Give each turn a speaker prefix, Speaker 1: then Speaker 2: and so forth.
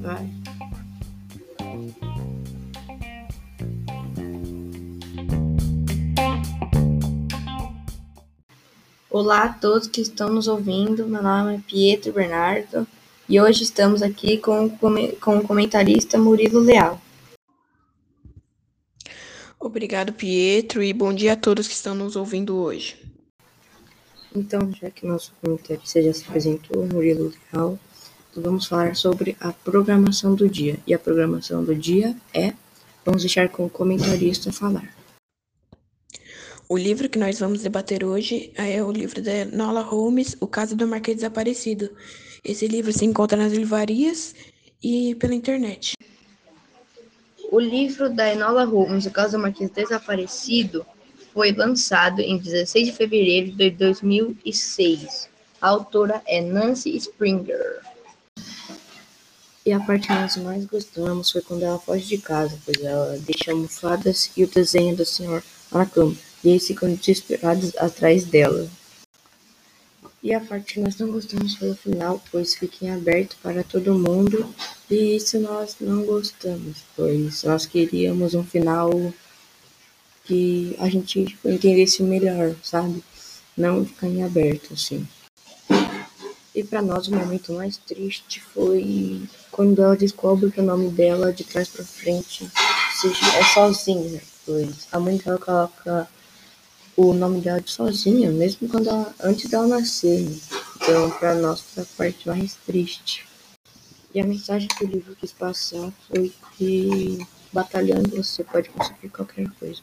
Speaker 1: Vai. Olá a todos que estão nos ouvindo. Meu nome é Pietro Bernardo e hoje estamos aqui com, com o comentarista Murilo Leal.
Speaker 2: Obrigado, Pietro, e bom dia a todos que estão nos ouvindo hoje.
Speaker 1: Então, já que nosso comentarista já se apresentou, Murilo Leal, vamos falar sobre a programação do dia. E a programação do dia é, vamos deixar com o comentarista falar.
Speaker 2: O livro que nós vamos debater hoje é o livro da Nola Holmes, O Caso do Marquês Desaparecido. Esse livro se encontra nas livrarias e pela internet.
Speaker 1: O livro da Enola Holmes, O Caso do Marquês Desaparecido, foi lançado em 16 de fevereiro de 2006. A autora é Nancy Springer. E a parte que nós mais gostamos foi quando ela foge de casa, pois ela deixa almofadas e o desenho do senhor na cama. E eles ficam desesperados atrás dela. E a parte que nós não gostamos foi o final, pois fica em aberto para todo mundo. E isso nós não gostamos, pois nós queríamos um final que a gente entendesse melhor, sabe? Não ficar em aberto, assim. E para nós o momento mais triste foi quando ela descobre que o nome dela de trás para frente é sozinha, pois a mãe dela coloca o nome dela de sozinha, mesmo quando ela, antes dela nascer. Né? Então, para nós foi a parte mais triste. E a mensagem que o livro quis passar foi que batalhando você pode conseguir qualquer coisa.